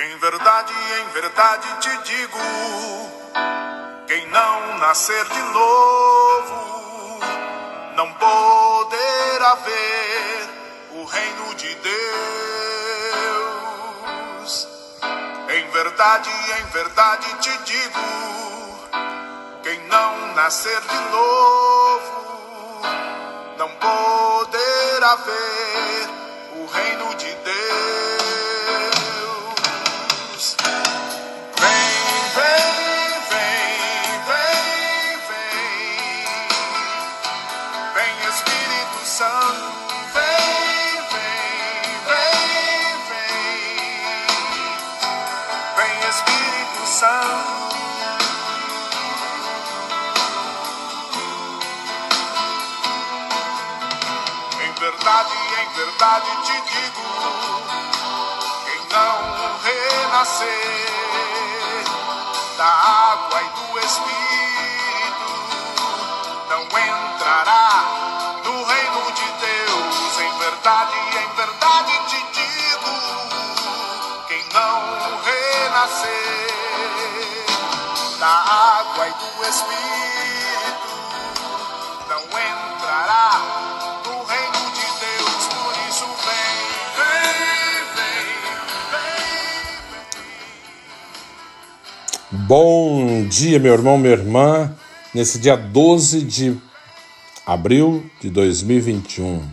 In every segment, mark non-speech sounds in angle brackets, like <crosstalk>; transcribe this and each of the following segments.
Em verdade, em verdade te digo: quem não nascer de novo não poderá ver o reino de Deus. Em verdade, em verdade te digo: quem não nascer de novo não poderá ver Em verdade, em verdade te digo: quem não renascer da água e do Espírito não entrará no reino de Deus. Em verdade, em verdade te digo: quem não renascer da água e do Espírito não entrará no reino de Deus. Por isso vem, vem, vem. Bom dia, meu irmão, minha irmã. Nesse dia 12 de abril de 2021,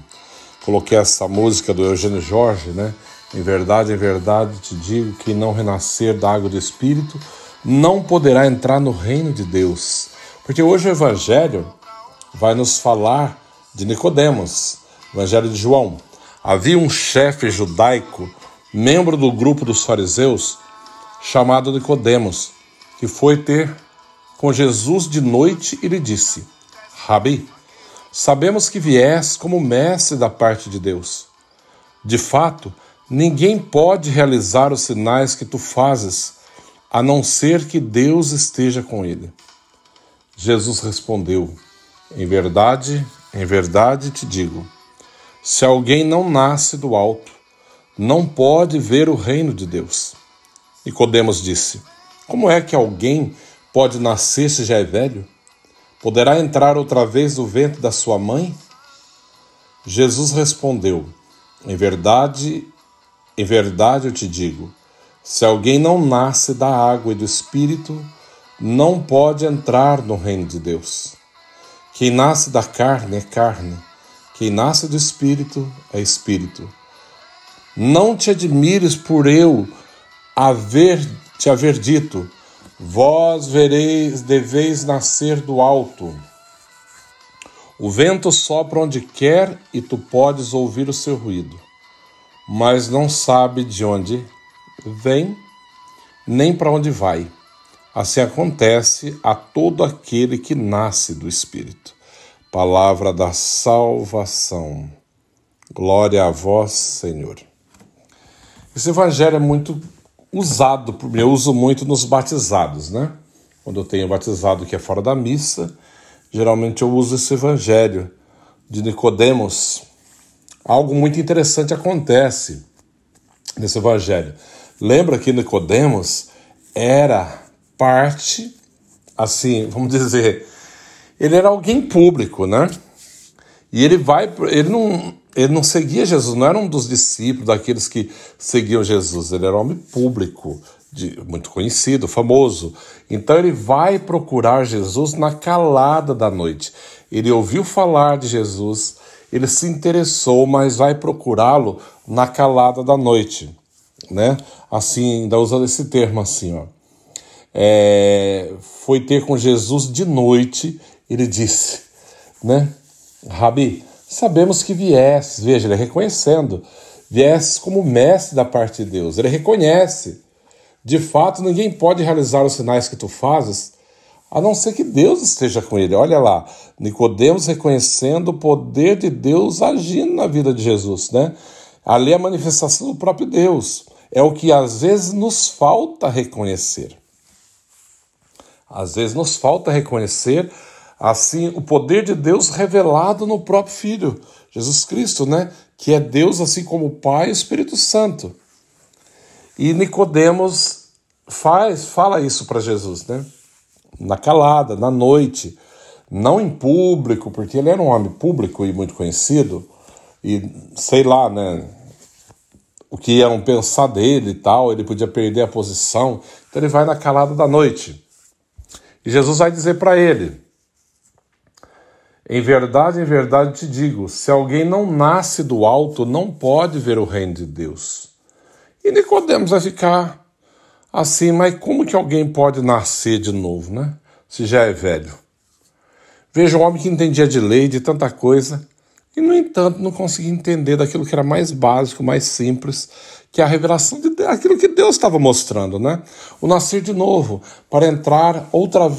coloquei essa música do Eugênio Jorge, né? Em verdade, em verdade te digo que não renascer da água do Espírito não poderá entrar no reino de Deus. Porque hoje o Evangelho vai nos falar de Nicodemos, Evangelho de João. Havia um chefe judaico, membro do grupo dos fariseus, chamado Nicodemos, que foi ter com Jesus de noite e lhe disse: Rabi, sabemos que viés como mestre da parte de Deus. De fato, ninguém pode realizar os sinais que tu fazes, a não ser que Deus esteja com ele. Jesus respondeu: Em verdade, em verdade te digo, se alguém não nasce do alto, não pode ver o reino de Deus. Nicodemos disse: Como é que alguém pode nascer se já é velho? Poderá entrar outra vez no ventre da sua mãe? Jesus respondeu: Em verdade, em verdade eu te digo, se alguém não nasce da água e do espírito, não pode entrar no reino de Deus. Quem nasce da carne é carne, quem nasce do espírito é espírito. Não te admires por eu haver te haver dito: Vós vereis, deveis nascer do alto. O vento sopra onde quer e tu podes ouvir o seu ruído, mas não sabe de onde vem nem para onde vai. Assim acontece a todo aquele que nasce do Espírito. Palavra da salvação. Glória a vós, Senhor. Esse evangelho é muito usado eu uso muito nos batizados, né? Quando eu tenho batizado que é fora da missa, geralmente eu uso esse evangelho de Nicodemos. Algo muito interessante acontece nesse evangelho. Lembra que Nicodemos era parte, assim, vamos <laughs> dizer, ele era alguém público, né? E ele vai, ele não, ele não seguia Jesus, não era um dos discípulos, daqueles que seguiam Jesus, ele era um homem público, de, muito conhecido, famoso. Então ele vai procurar Jesus na calada da noite. Ele ouviu falar de Jesus, ele se interessou, mas vai procurá-lo na calada da noite, né? Assim, ainda usando esse termo assim, ó. É, foi ter com Jesus de noite, ele disse, né? Rabi, sabemos que viesses, veja, ele reconhecendo, viesses como mestre da parte de Deus, ele reconhece. De fato, ninguém pode realizar os sinais que tu fazes, a não ser que Deus esteja com ele. Olha lá, Nicodemos reconhecendo o poder de Deus agindo na vida de Jesus, né? Ali é a manifestação do próprio Deus. É o que às vezes nos falta reconhecer. Às vezes nos falta reconhecer assim o poder de Deus revelado no próprio Filho, Jesus Cristo, né? Que é Deus assim como o Pai e o Espírito Santo. E Nicodemos faz, fala isso para Jesus, né? Na calada, na noite, não em público, porque ele era um homem público e muito conhecido, e sei lá, né? O que iam pensar dele e tal, ele podia perder a posição. Então ele vai na calada da noite. E Jesus vai dizer para ele: Em verdade, em verdade te digo, se alguém não nasce do alto, não pode ver o reino de Deus. E Nicodemos vai ficar assim, mas como que alguém pode nascer de novo, né? Se já é velho. Veja um homem que entendia de lei, de tanta coisa, e no entanto não conseguia entender daquilo que era mais básico, mais simples, que é a revelação de Deus, aquilo que Deus estava mostrando, né? O nascer de novo, para entrar outra,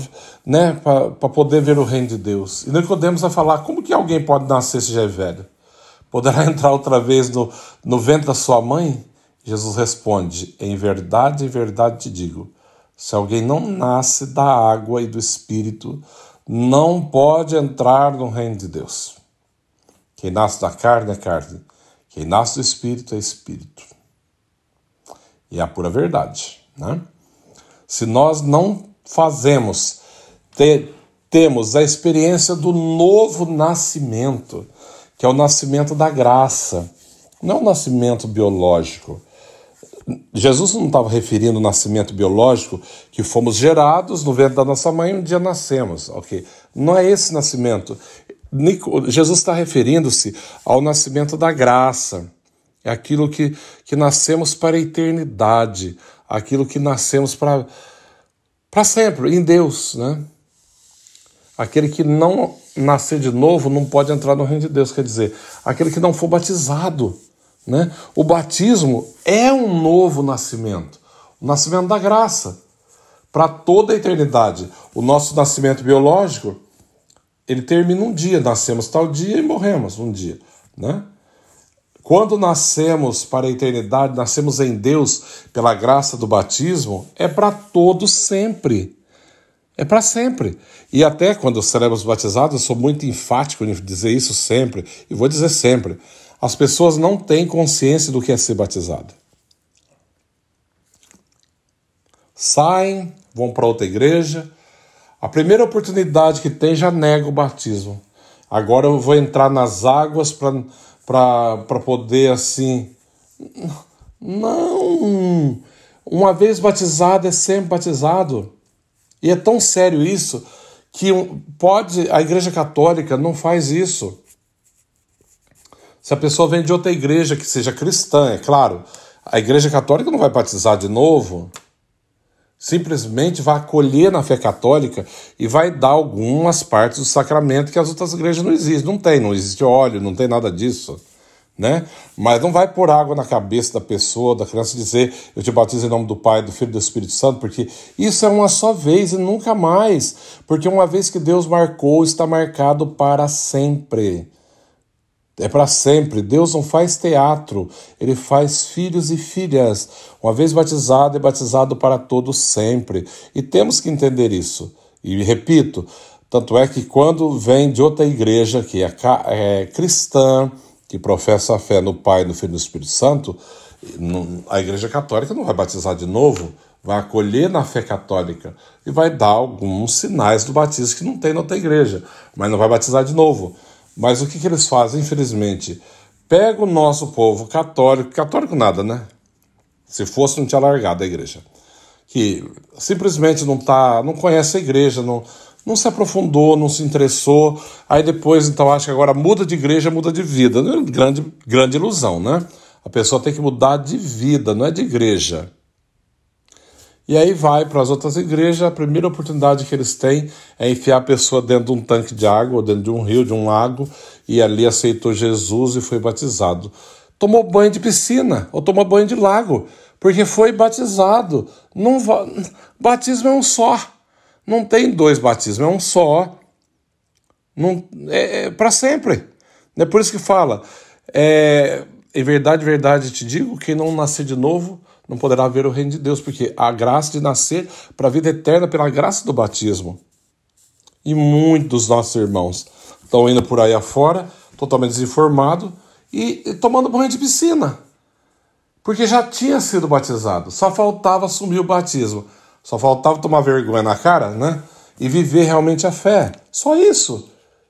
né, para, poder ver o reino de Deus. E Nicodemos vai falar, como que alguém pode nascer se já é velho? Poderá entrar outra vez no, no ventre da sua mãe? Jesus responde: Em verdade, em verdade te digo: se alguém não nasce da água e do espírito, não pode entrar no reino de Deus. Quem nasce da carne é carne, quem nasce do espírito é espírito. E é a pura verdade, né? Se nós não fazemos, te, temos a experiência do novo nascimento, que é o nascimento da graça, não o nascimento biológico, Jesus não estava referindo ao nascimento biológico, que fomos gerados no ventre da nossa mãe e um dia nascemos, ok? Não é esse nascimento. Jesus está referindo-se ao nascimento da graça. É aquilo que, que nascemos para a eternidade, aquilo que nascemos para, para sempre, em Deus, né? Aquele que não nascer de novo não pode entrar no reino de Deus, quer dizer, aquele que não for batizado né? O batismo é um novo nascimento, o nascimento da graça para toda a eternidade. O nosso nascimento biológico ele termina um dia, nascemos tal dia e morremos um dia, né? Quando nascemos para a eternidade, nascemos em Deus pela graça do batismo, é para todo sempre. É para sempre. E até quando seremos batizados, eu sou muito enfático em dizer isso sempre, e vou dizer sempre. As pessoas não têm consciência do que é ser batizado. Saem, vão para outra igreja. A primeira oportunidade que tem já nega o batismo. Agora eu vou entrar nas águas para poder assim. Não! Uma vez batizado é sempre batizado. E é tão sério isso que pode a Igreja Católica não faz isso. Se a pessoa vem de outra igreja que seja cristã, é claro, a igreja católica não vai batizar de novo. Simplesmente vai acolher na fé católica e vai dar algumas partes do sacramento que as outras igrejas não existem. Não tem, não existe óleo, não tem nada disso. Né? Mas não vai pôr água na cabeça da pessoa, da criança, dizer eu te batizo em nome do Pai, do Filho e do Espírito Santo, porque isso é uma só vez e nunca mais. Porque uma vez que Deus marcou, está marcado para sempre é para sempre. Deus não faz teatro, ele faz filhos e filhas. Uma vez batizado, é batizado para todos sempre. E temos que entender isso. E repito, tanto é que quando vem de outra igreja que é, é cristã, que professa a fé no Pai, no Filho e no Espírito Santo, a igreja católica não vai batizar de novo, vai acolher na fé católica e vai dar alguns sinais do batismo que não tem na outra igreja, mas não vai batizar de novo. Mas o que, que eles fazem, infelizmente? Pega o nosso povo católico, católico nada, né? Se fosse, não tinha largado a igreja. Que simplesmente não tá, não conhece a igreja, não, não se aprofundou, não se interessou. Aí depois, então, acha que agora muda de igreja, muda de vida. Grande, grande ilusão, né? A pessoa tem que mudar de vida, não é de igreja. E aí vai para as outras igrejas, a primeira oportunidade que eles têm é enfiar a pessoa dentro de um tanque de água, dentro de um rio, de um lago, e ali aceitou Jesus e foi batizado. Tomou banho de piscina, ou tomou banho de lago, porque foi batizado. Não Batismo é um só. Não tem dois batismos, é um só. Não, é, é para sempre. É por isso que fala. É, em verdade, verdade te digo, quem não nascer de novo não poderá ver o reino de Deus, porque a graça de nascer para a vida eterna pela graça do batismo. E muitos dos nossos irmãos estão indo por aí afora, totalmente desinformados, e, e tomando banho de piscina. Porque já tinha sido batizado, só faltava assumir o batismo, só faltava tomar vergonha na cara, né? E viver realmente a fé. Só isso.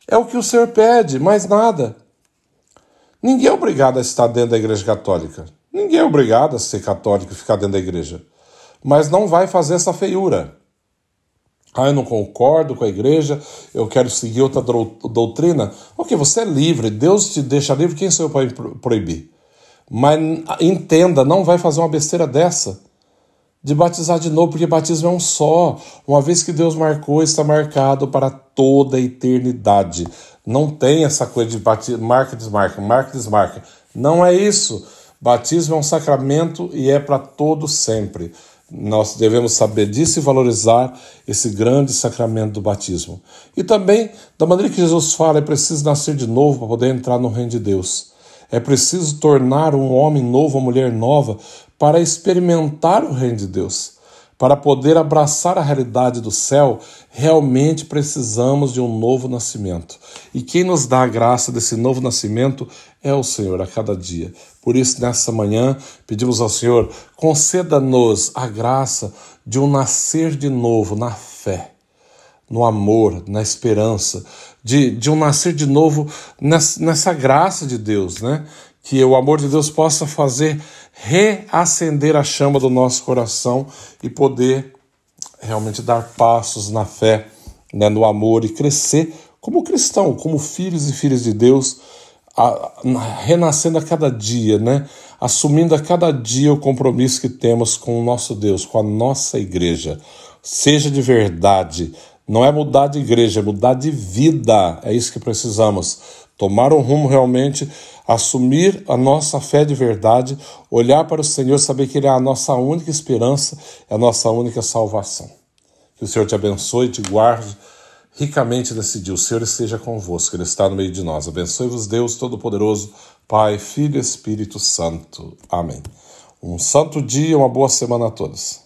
É o que o Senhor pede, mais nada. Ninguém é obrigado a estar dentro da igreja católica. Ninguém é obrigado a ser católico e ficar dentro da igreja. Mas não vai fazer essa feiura. Ah, eu não concordo com a igreja, eu quero seguir outra doutrina. Ok, você é livre, Deus te deixa livre, quem sou eu para proibir? Mas entenda, não vai fazer uma besteira dessa de batizar de novo, porque batismo é um só. Uma vez que Deus marcou, está marcado para toda a eternidade. Não tem essa coisa de batismo, marca, desmarca, marca, desmarca. Não é isso. Batismo é um sacramento e é para todo sempre. Nós devemos saber disso e valorizar esse grande sacramento do batismo. E também, da maneira que Jesus fala, é preciso nascer de novo para poder entrar no reino de Deus. É preciso tornar um homem novo, uma mulher nova, para experimentar o reino de Deus. Para poder abraçar a realidade do céu, realmente precisamos de um novo nascimento. E quem nos dá a graça desse novo nascimento é o Senhor a cada dia. Por isso, nessa manhã, pedimos ao Senhor, conceda-nos a graça de um nascer de novo na fé, no amor, na esperança, de, de um nascer de novo nessa, nessa graça de Deus, né? Que o amor de Deus possa fazer reacender a chama do nosso coração e poder realmente dar passos na fé, né, no amor e crescer como cristão, como filhos e filhas de Deus a, renascendo a cada dia, né? Assumindo a cada dia o compromisso que temos com o nosso Deus, com a nossa igreja. Seja de verdade. Não é mudar de igreja, é mudar de vida. É isso que precisamos. Tomar um rumo realmente, assumir a nossa fé de verdade, olhar para o Senhor, saber que Ele é a nossa única esperança, é a nossa única salvação. Que o Senhor te abençoe, te guarde ricamente decidiu: o Senhor esteja convosco, Ele está no meio de nós. Abençoe-vos, Deus Todo-Poderoso, Pai, Filho e Espírito Santo. Amém. Um santo dia, uma boa semana a todos.